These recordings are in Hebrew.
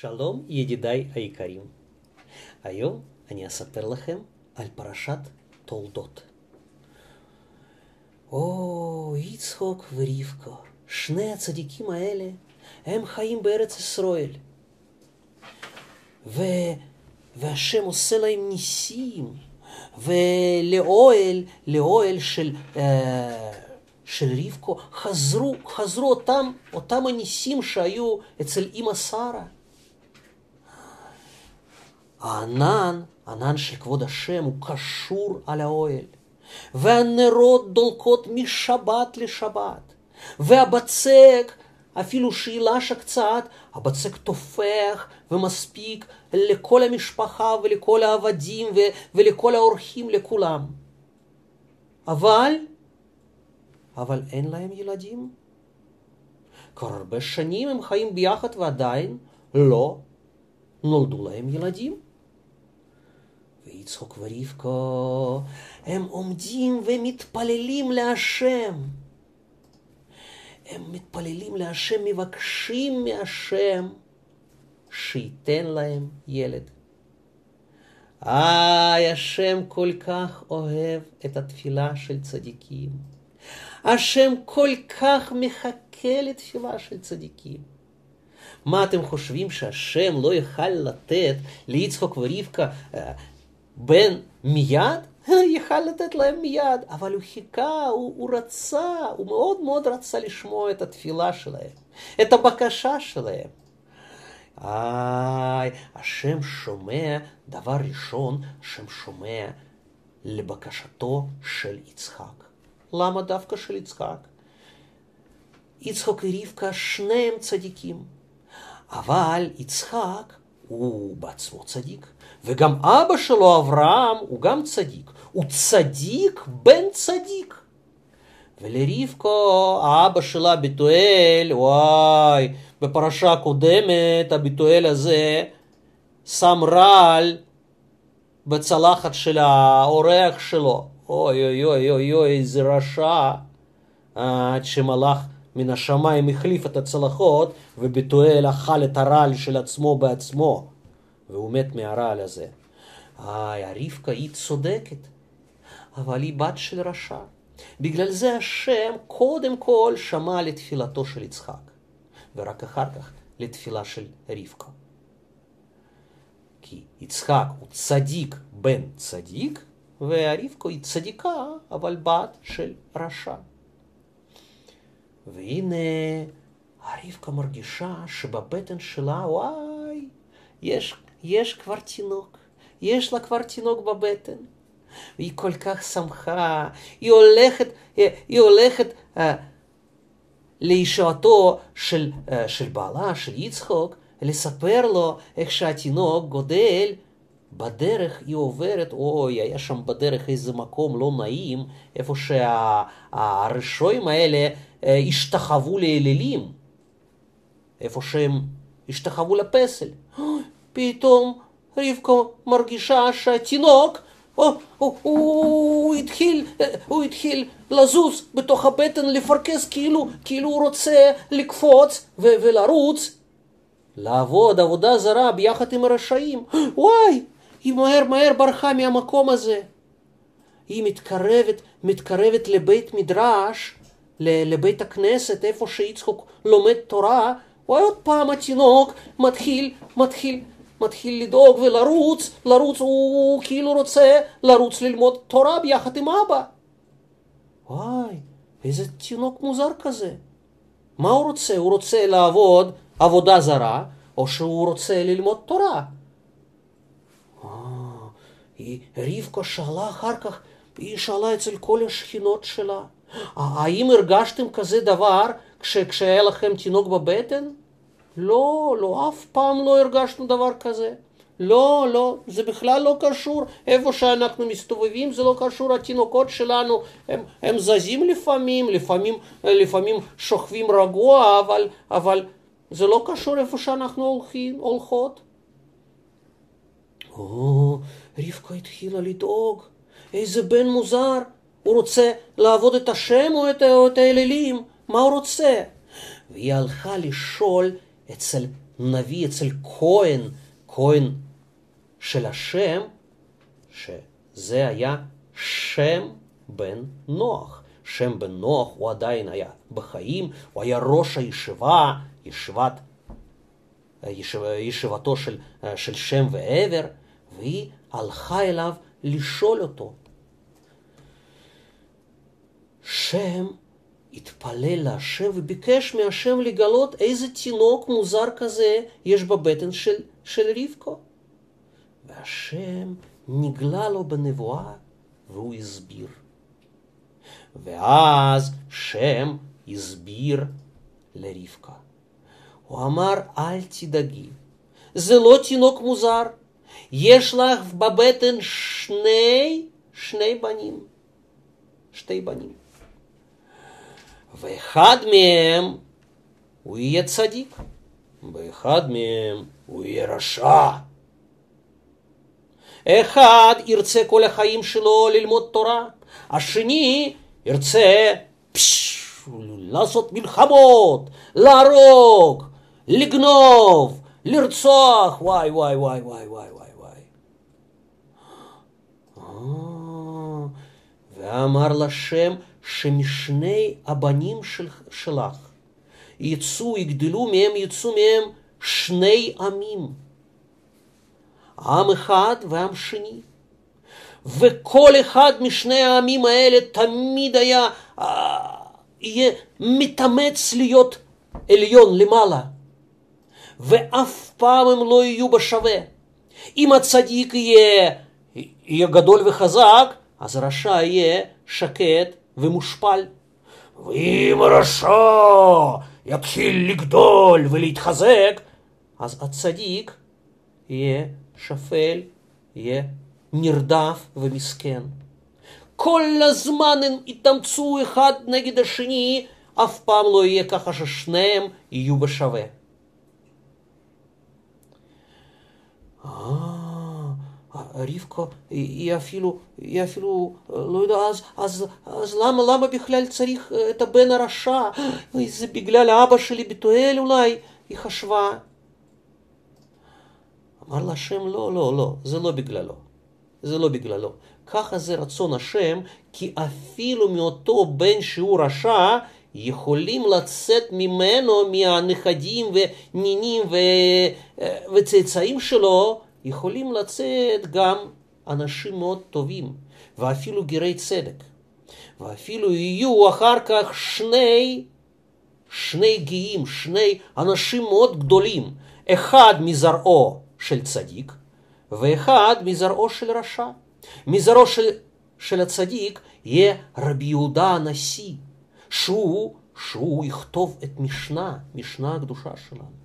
שלום ידידיי היקרים. היום אני אספר לכם על פרשת תולדות. או, יצחוק ורבקה, שני הצדיקים האלה, הם חיים בארץ ישראל. ו... והשם עושה להם ניסים, ולאוהל, לאוהל של, אה, של רבקו, חזרו, חזרו אותם, אותם הניסים שהיו אצל אמא שרה. הענן, ענן של כבוד השם, הוא קשור על האוהל. והנרות דולקות משבת לשבת. והבצק, אפילו שילש קצת, הבצק תופח ומספיק לכל המשפחה ולכל העבדים ולכל האורחים, לכולם. אבל, אבל אין להם ילדים. כבר הרבה שנים הם חיים ביחד ועדיין לא נולדו להם ילדים. ויצחוק ורבקה, הם עומדים ומתפללים להשם. הם מתפללים להשם, מבקשים מהשם שייתן להם ילד. איי, השם כל כך אוהב את התפילה של צדיקים. השם כל כך מחכה לתפילה של צדיקים. מה אתם חושבים שהשם לא יכל לתת ליצחוק ורבקה בן מיד? יכל לתת להם מיד, אבל הוא חיכה, הוא, הוא רצה, הוא מאוד מאוד רצה לשמוע את התפילה שלהם, את הבקשה שלהם. איי, השם שומע, דבר ראשון, השם שומע לבקשתו של יצחק. למה דווקא של יצחק? יצחק ורבקה שניהם צדיקים, אבל יצחק הוא בעצמו צדיק, וגם אבא שלו אברהם הוא גם צדיק, הוא צדיק בן צדיק. ולרבקה, האבא שלה בתואל, וואי, בפרשה הקודמת הביטואל הזה שם רעל בצלחת של האורח שלו. אוי אוי אוי אוי אוי, איזה רשע. עד שמלאך מן השמיים החליף את הצלחות, ובתואל אכל את הרעל של עצמו בעצמו, והוא מת מהרעל הזה. איי, רבקה היא צודקת, אבל היא בת של רשע. בגלל זה השם קודם כל שמע לתפילתו של יצחק, ורק אחר כך לתפילה של רבקה. כי יצחק הוא צדיק בן צדיק, ורבקה היא צדיקה, אבל בת של רשע. והנה רבקה מרגישה שבבטן שלה, וואי, יש, יש כבר תינוק, יש לה כבר תינוק בבטן. והיא כל כך שמחה, היא הולכת, היא הולכת uh, לישועתו של, uh, של בעלה, של יצחוק, לספר לו איך שהתינוק גודל. בדרך היא עוברת, אוי, היה שם בדרך איזה מקום לא נעים, איפה שהרשועים האלה אה, השתחוו לאלילים, איפה שהם השתחוו לפסל. פתאום רבקה מרגישה שהתינוק, הוא, התחיל, הוא התחיל לזוז בתוך הבטן, לפרכס כאילו, כאילו הוא רוצה לקפוץ ולרוץ, לעבוד עבודה זרה ביחד עם הרשעים. וואי, היא מהר מהר ברחה מהמקום הזה. היא מתקרבת, מתקרבת לבית מדרש, לבית הכנסת, איפה שיצחוק לומד תורה, ועוד פעם התינוק מתחיל, מתחיל, מתחיל לדאוג ולרוץ, לרוץ, הוא, כאילו רוצה לרוץ ללמוד תורה ביחד עם אבא. וואי, איזה תינוק מוזר כזה. מה הוא רוצה? הוא רוצה לעבוד עבודה זרה, או שהוא רוצה ללמוד תורה? היא, רבקה שאלה אחר כך, היא שאלה אצל כל השכינות שלה, האם הרגשתם כזה דבר כש, כשהיה לכם תינוק בבטן? לא, לא, אף פעם לא הרגשנו דבר כזה. לא, לא, זה בכלל לא קשור. איפה שאנחנו מסתובבים זה לא קשור. התינוקות שלנו הם, הם זזים לפעמים, לפעמים, לפעמים שוכבים רגוע, אבל, אבל זה לא קשור איפה שאנחנו הולכים, הולכות. או, רבקה התחילה לדאוג, איזה בן מוזר, הוא רוצה לעבוד את השם או את, או את האלילים, מה הוא רוצה? והיא הלכה לשאול אצל נביא אצל כהן, כהן של השם, שזה היה שם בן נוח. שם בן נוח הוא עדיין היה בחיים, הוא היה ראש הישיבה, ישיבת, ישיב, ישיבתו של, של שם ועבר, והיא הלכה אליו לשאול אותו. שם התפלל להשם וביקש מהשם לגלות איזה תינוק מוזר כזה יש בבטן של, של רבקו. והשם נגלה לו בנבואה והוא הסביר. ואז שם הסביר לרבקה. הוא אמר, אל תדאגי, זה לא תינוק מוזר, יש לך בבטן שני, שני בנים. שתי בנים. ואחד מהם הוא יהיה צדיק, ואחד מהם הוא יהיה רשע. אחד ירצה כל החיים שלו ללמוד תורה, השני ירצה פש, לעשות מלחמות, להרוג, לגנוב, לרצוח, וואי וואי וואי וואי וואי וואי וואי. אה, ואמר לשם שמשני הבנים של, שלך יצאו, יגדלו מהם, יצאו מהם שני עמים. עם אחד ועם שני. וכל אחד משני העמים האלה תמיד היה, אה, יהיה מתאמץ להיות עליון למעלה. ואף פעם הם לא יהיו בשווה. אם הצדיק יהיה, יהיה גדול וחזק, אז הרשע יהיה שקט ומושפל. ואם הרשע יתחיל לגדול ולהתחזק, אז הצדיק יהיה שפל, יהיה נרדף ומסכן. כל הזמן הם יתאמצו אחד נגד השני, אף פעם לא יהיה ככה ששניהם יהיו בשווה. אה, רבקה היא אפילו, היא אפילו, לא יודע, אז, אז, אז למה, למה בכלל צריך את הבן הרשע? זה בגלל אבא שלי בתואל אולי, היא חשבה. אמר לה השם, לא, לא, לא, זה לא בגללו. זה לא בגללו. ככה זה רצון השם, כי אפילו מאותו בן שהוא רשע, יכולים לצאת ממנו, מהנכדים ונינים ו... וצאצאים שלו, יכולים לצאת גם אנשים מאוד טובים, ואפילו גרי צדק. ואפילו יהיו אחר כך שני, שני גאים, שני אנשים מאוד גדולים, אחד מזרעו של צדיק, ואחד מזרעו של רשע. מזרעו של, של הצדיק יהיה רבי יהודה הנשיא, שהוא, שהוא יכתוב את משנה, משנה הקדושה שלנו.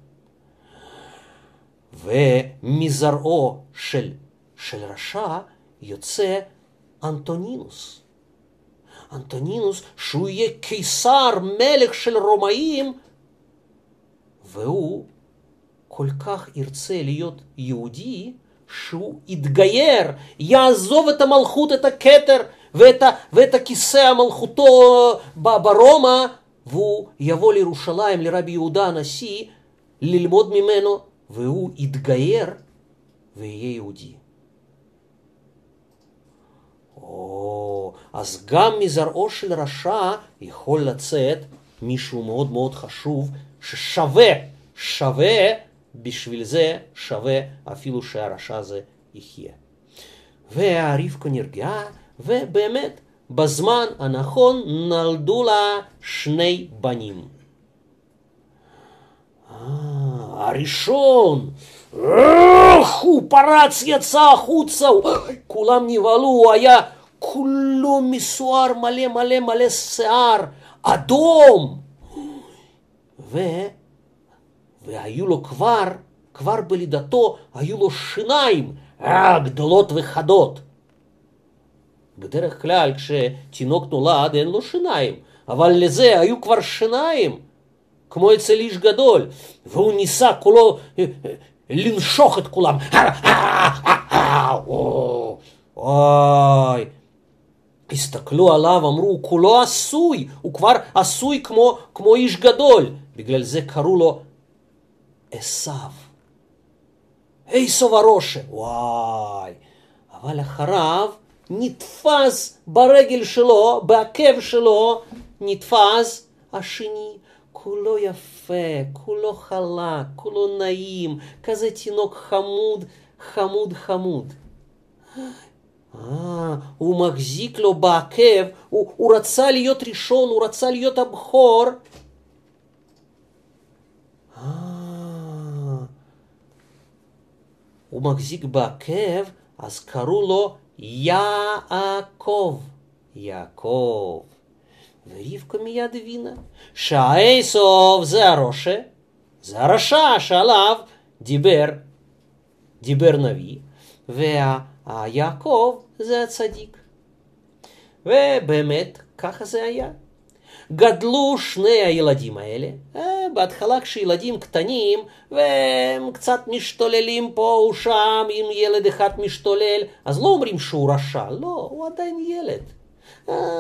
ומזרעו של, של רשע יוצא אנטונינוס. אנטונינוס שהוא יהיה קיסר, מלך של רומאים, והוא כל כך ירצה להיות יהודי, שהוא יתגייר, יעזוב את המלכות, את הכתר ואת, ה, ואת הכיסא המלכותו ברומא, והוא יבוא לירושלים, לרבי יהודה הנשיא, ללמוד ממנו והוא יתגייר ויהיה יהודי. או, אז גם מזרעו של רשע יכול לצאת מישהו מאוד מאוד חשוב ששווה, שווה, בשביל זה שווה אפילו שהרשע הזה יחיה. והרבקה נרגעה, ובאמת בזמן הנכון נולדו לה שני בנים. הראשון, איך הוא פרץ, יצא החוצה, כולם נבהלו, הוא היה כולו מסוער, מלא מלא מלא שיער, אדום. ו... והיו לו כבר, כבר בלידתו, היו לו שיניים גדולות וחדות. בדרך כלל כשתינוק נולד אין לו שיניים, אבל לזה היו כבר שיניים. כמו אצל איש גדול, והוא ניסה כולו לנשוך את כולם. אוי, הסתכלו עליו, אמרו, הוא כולו עשוי, הוא כבר עשוי כמו, כמו איש גדול. בגלל זה קראו לו עשיו. עשו ורושה, וואי. אבל אחריו נתפס ברגל שלו, בעקב שלו, נתפס השני. כולו יפה, כולו חלק, כולו נעים, כזה תינוק חמוד, חמוד חמוד. אה, הוא מחזיק לו בעקב, הוא, הוא רצה להיות ראשון, הוא רצה להיות הבכור. אה, הוא מחזיק בעקב, אז קראו לו יעקב. יעקב. ורבקה מיד הבינה שהעשוב זה הראשה, זה הרשע שעליו דיבר, דיבר נביא, והיעקב זה הצדיק. ובאמת, ככה זה היה. גדלו שני הילדים האלה, בהתחלה כשילדים קטנים והם קצת משתוללים פה ושם, אם ילד אחד משתולל, אז לא אומרים שהוא רשע, לא, הוא עדיין ילד.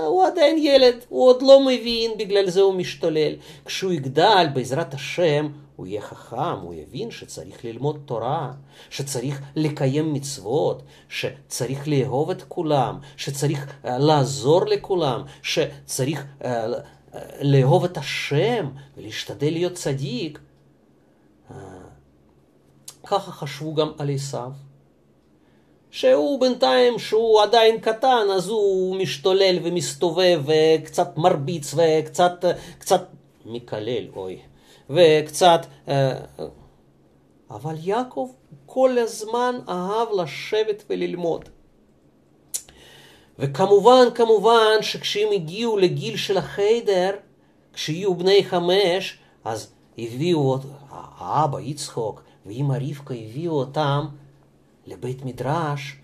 הוא עדיין ילד, הוא עוד לא מבין, בגלל זה הוא משתולל. כשהוא יגדל, בעזרת השם, הוא יהיה חכם, הוא יבין שצריך ללמוד תורה, שצריך לקיים מצוות, שצריך לאהוב את כולם, שצריך uh, לעזור לכולם, שצריך uh, uh, לאהוב את השם ולהשתדל להיות צדיק. ככה חשבו גם על עשיו. שהוא בינתיים, שהוא עדיין קטן, אז הוא משתולל ומסתובב וקצת מרביץ וקצת קצת מקלל, אוי, וקצת... אה, אבל יעקב כל הזמן אהב לשבת וללמוד. וכמובן, כמובן, שכשהם הגיעו לגיל של החיידר, כשיהיו בני חמש, אז הביאו, האבא יצחוק ואמא רבקה הביאו אותם לבית מדרש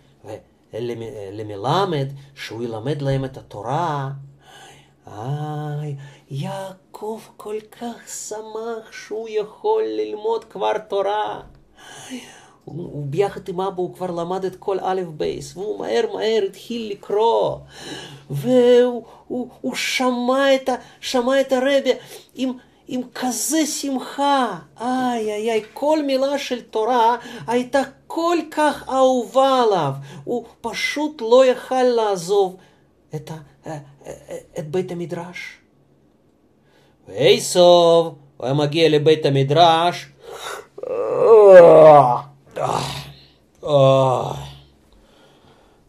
ולמלמד, שהוא ילמד להם את התורה. איי, יעקב כל כך שמח שהוא יכול ללמוד כבר תורה. הוא ביחד עם אבא הוא כבר למד את כל א' בייס, והוא מהר מהר התחיל לקרוא, והוא הוא, הוא שמע, את ה, שמע את הרבי עם, עם כזה שמחה, איי איי איי, כל מילה של תורה הייתה כל כך אהובה עליו, הוא פשוט לא יכל לעזוב את, ה, אה, אה, את בית המדרש. ועשוב, הוא היה מגיע לבית המדרש,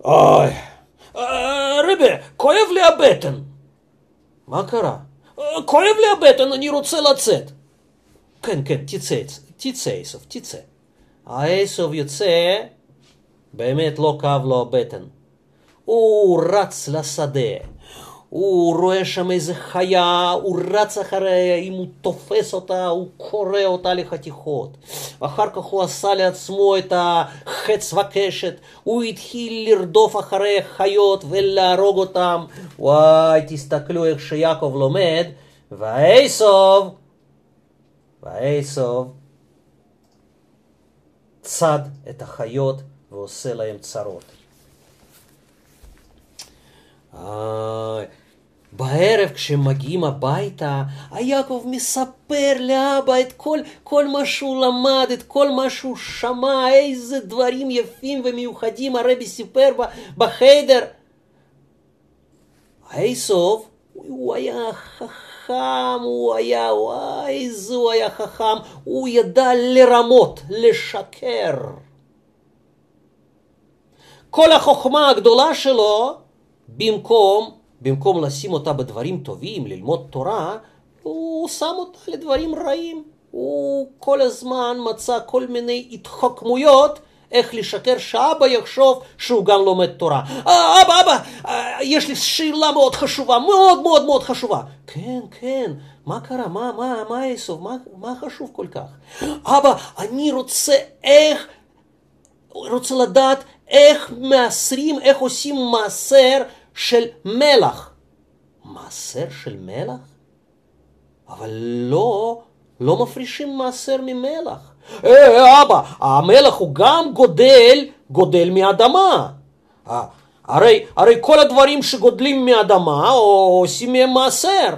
אוי, רבי, כואב לי הבטן. מה קרה? כואב לי העשב יוצא, באמת לא כאב לו הבטן. הוא רץ לשדה, הוא רואה שם איזה חיה, הוא רץ אחריה, אם הוא תופס אותה, הוא קורע אותה לחתיכות. אחר כך הוא עשה לעצמו את החץ וקשת, הוא התחיל לרדוף אחרי חיות ולהרוג אותם. וואי, תסתכלו איך שיעקב לומד, ועשוב, ועשוב, צד את החיות ועושה להם צרות. איי. בערב כשהם מגיעים הביתה, היעקב מספר לאבא את כל, כל מה שהוא למד, את כל מה שהוא שמע, איזה דברים יפים ומיוחדים הרבי סיפר בחדר. עשוב, הוא היה חכם, הוא היה, וואי, איזה הוא היה חכם, הוא ידע לרמות, לשקר. כל החוכמה הגדולה שלו, במקום במקום לשים אותה בדברים טובים, ללמוד תורה, הוא שם אותה לדברים רעים. הוא כל הזמן מצא כל מיני התחכמויות איך לשקר שאבא יחשוב שהוא גם לומד תורה. אה, אבא, אבא, אה, יש לי שאלה מאוד חשובה, מאוד מאוד מאוד חשובה. כן, כן, מה קרה? מה, מה, מה יסוף? מה, מה חשוב כל כך? אבא, אני רוצה איך, רוצה לדעת איך מעשרים, איך עושים מעשר של מלח. מעשר של מלח? אבל לא, לא מפרישים מעשר ממלח. אה, אבא, המלח הוא גם גודל, גודל מאדמה. הרי, הרי כל הדברים שגודלים מאדמה עושים מהם מעשר.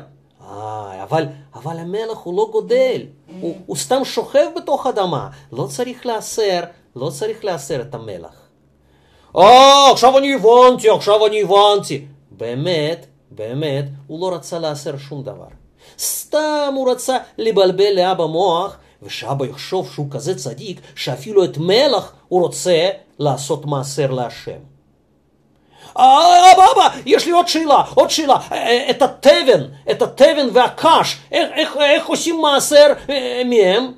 אה, אבל, אבל המלך הוא לא גודל, הוא, הוא סתם שוכב בתוך אדמה, לא צריך לאסר, לא צריך לאסר את המלך. אה, עכשיו אני הבנתי, עכשיו אני הבנתי. באמת, באמת, הוא לא רצה לאסר שום דבר. סתם הוא רצה לבלבל לאבא מוח, ושאבא יחשוב שהוא כזה צדיק, שאפילו את מלך הוא רוצה לעשות מעשר להשם. אה, אבא, אבא, יש לי עוד שאלה, עוד שאלה. אה, אה, את התבן, את התבן והקש, איך, איך, איך עושים מעשר מהם?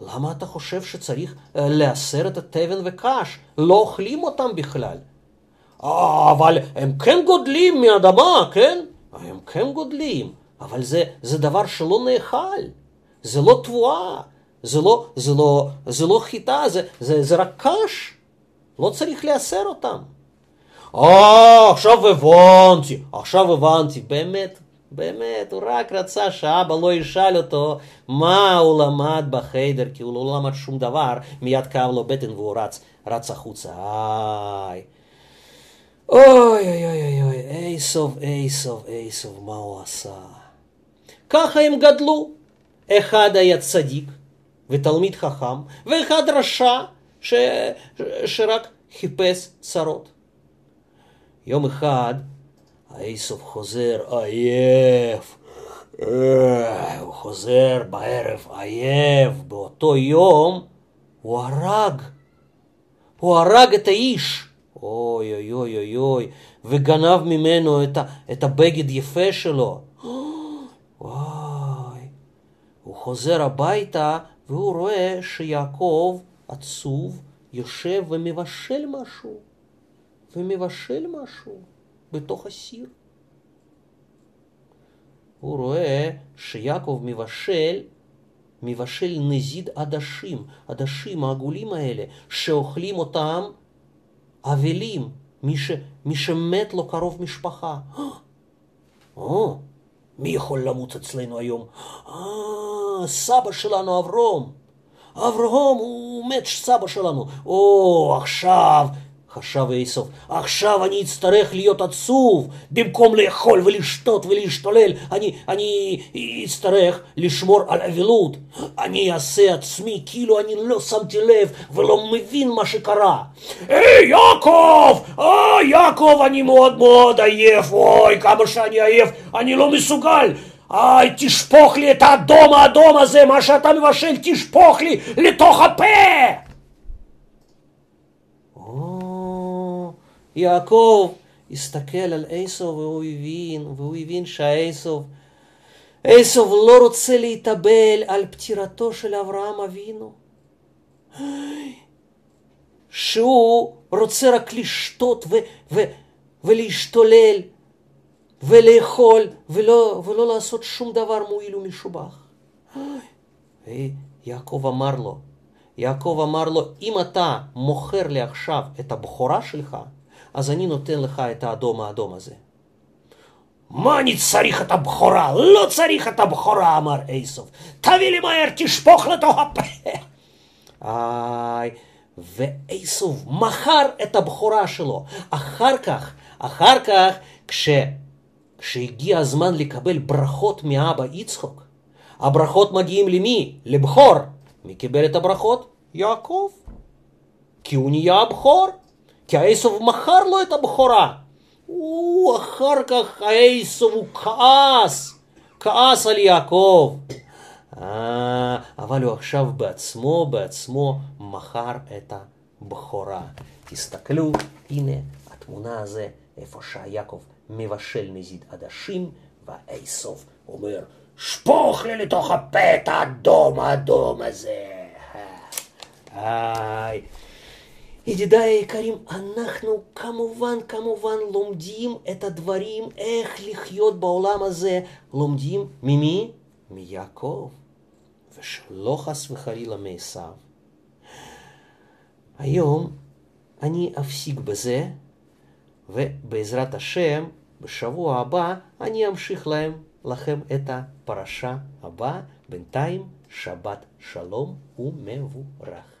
למה אתה חושב שצריך לאסר את התבן וקש? לא אוכלים אותם בכלל. אבל הם כן גודלים מאדמה, כן? הם כן גודלים, אבל זה, זה דבר שלא נאכל, זה לא תבואה, זה לא, זה לא, זה לא חיטה, זה, זה, זה רק קש. לא צריך לאסר אותם. אה, עכשיו הבנתי, עכשיו הבנתי, באמת, באמת, הוא רק רצה שאבא לא ישאל אותו מה הוא למד בחיידר, כי הוא לא למד שום דבר, מיד כאב לו בטן והוא רץ, רץ החוצה. איי. אוי אוי אוי אוי, איסוב, איסוב, איסוב, מה הוא עשה? ככה הם גדלו. אחד היה צדיק ותלמיד חכם, ואחד רשע ש... שרק חיפש צרות. יום אחד האיסוף חוזר עייף, אה, הוא חוזר בערב עייף, באותו יום הוא הרג, הוא הרג את האיש. אוי אוי אוי אוי אוי, וגנב ממנו את, ה, את הבגד יפה שלו. וואי, הוא חוזר הביתה והוא רואה שיעקב עצוב יושב ומבשל משהו, ומבשל משהו בתוך הסיר. הוא רואה שיעקב מבשל, מבשל נזיד עדשים, עדשים העגולים האלה, שאוכלים אותם אבלים, מי, ש, מי שמת לו קרוב משפחה. או, מי יכול למות אצלנו היום? אה, סבא שלנו אברום. אברהם הוא מת סבא שלנו. או, עכשיו, חשב איסוף, עכשיו אני אצטרך להיות עצוב, במקום לאכול ולשתות ולהשתולל, אני, אני אצטרך לשמור על אבילות. אני אעשה עצמי כאילו אני לא שמתי לב ולא מבין מה שקרה. היי, יעקב! אה, יעקב, אני מאוד מאוד עייף, אוי, כמה שאני עייף, אני לא מסוגל. איי, תשפוך לי את האדום האדום הזה, מה שאתה מבשל, תשפוך לי לתוך הפה! או, יעקב הסתכל על עשו והוא הבין, והוא הבין שהעשו, עשו לא רוצה להתאבל על פטירתו של אברהם אבינו. שהוא רוצה רק לשתות ו- ו- ולהשתולל ולאכול ולא, ולא לעשות שום דבר מועיל ומשובח. יעקב אמר לו, יעקב אמר לו, אם אתה מוכר לי עכשיו את הבכורה שלך, אז אני נותן לך את האדום האדום הזה. מה אני צריך את הבכורה? לא צריך את הבכורה, אמר איסוף. תביא לי מהר, תשפוך לתוך הפה. איי, ואיסוף מכר את הבכורה שלו. אחר כך, אחר כך, כש... כשהגיע הזמן לקבל ברכות מאבא יצחוק, הברכות מגיעים למי? לבכור. מי קיבל את הברכות? יעקב. כי הוא נהיה הבכור. כי העשב מכר לו את הבכורה. הוא אחר כך העשב הוא כעס, כעס על יעקב. אה, אבל הוא עכשיו בעצמו, בעצמו מכר את הבכורה. תסתכלו, הנה התמונה הזו, איפה שיעקב מבשל נזיד עדשים, והאיסוף אומר, שפוך לי לתוך הפה את האדום האדום הזה. היי. ידידיי היקרים, אנחנו כמובן כמובן לומדים את הדברים, איך לחיות בעולם הזה. לומדים ממי? מיעקב, ושלא חס וחלילה מעשיו. היום אני אפסיק בזה, ובעזרת השם בשבוע הבא אני אמשיך להם, לכם את הפרשה הבאה. בינתיים, שבת שלום ומבורך.